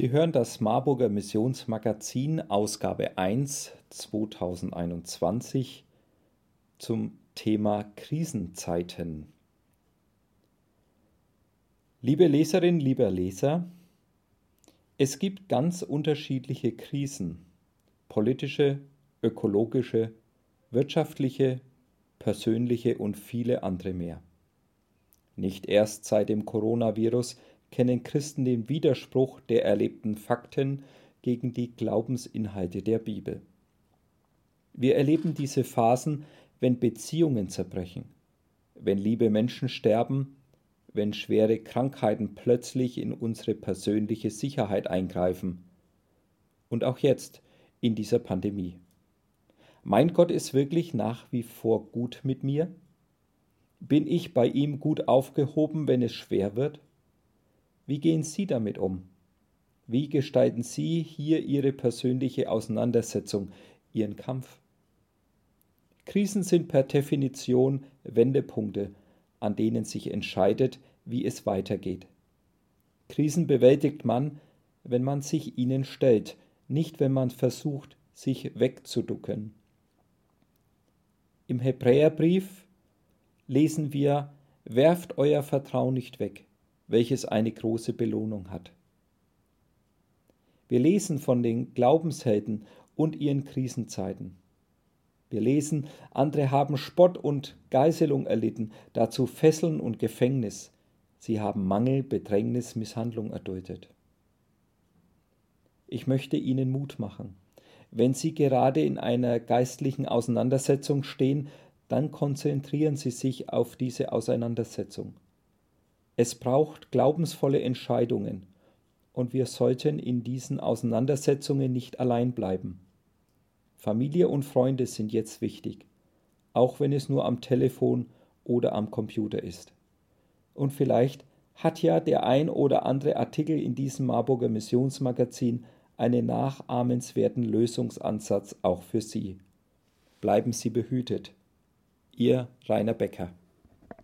Sie hören das Marburger Missionsmagazin Ausgabe 1 2021 zum Thema Krisenzeiten. Liebe Leserinnen, lieber Leser, es gibt ganz unterschiedliche Krisen, politische, ökologische, wirtschaftliche, persönliche und viele andere mehr. Nicht erst seit dem Coronavirus kennen Christen den Widerspruch der erlebten Fakten gegen die Glaubensinhalte der Bibel. Wir erleben diese Phasen, wenn Beziehungen zerbrechen, wenn liebe Menschen sterben, wenn schwere Krankheiten plötzlich in unsere persönliche Sicherheit eingreifen. Und auch jetzt in dieser Pandemie. Mein Gott ist wirklich nach wie vor gut mit mir? Bin ich bei ihm gut aufgehoben, wenn es schwer wird? Wie gehen Sie damit um? Wie gestalten Sie hier Ihre persönliche Auseinandersetzung, Ihren Kampf? Krisen sind per Definition Wendepunkte, an denen sich entscheidet, wie es weitergeht. Krisen bewältigt man, wenn man sich ihnen stellt, nicht wenn man versucht, sich wegzuducken. Im Hebräerbrief lesen wir, werft euer Vertrauen nicht weg welches eine große Belohnung hat. Wir lesen von den Glaubenshelden und ihren Krisenzeiten. Wir lesen, andere haben Spott und Geißelung erlitten, dazu Fesseln und Gefängnis. Sie haben Mangel, Bedrängnis, Misshandlung erduldet. Ich möchte Ihnen Mut machen. Wenn Sie gerade in einer geistlichen Auseinandersetzung stehen, dann konzentrieren Sie sich auf diese Auseinandersetzung. Es braucht glaubensvolle Entscheidungen, und wir sollten in diesen Auseinandersetzungen nicht allein bleiben. Familie und Freunde sind jetzt wichtig, auch wenn es nur am Telefon oder am Computer ist. Und vielleicht hat ja der ein oder andere Artikel in diesem Marburger Missionsmagazin einen nachahmenswerten Lösungsansatz auch für Sie. Bleiben Sie behütet. Ihr Rainer Becker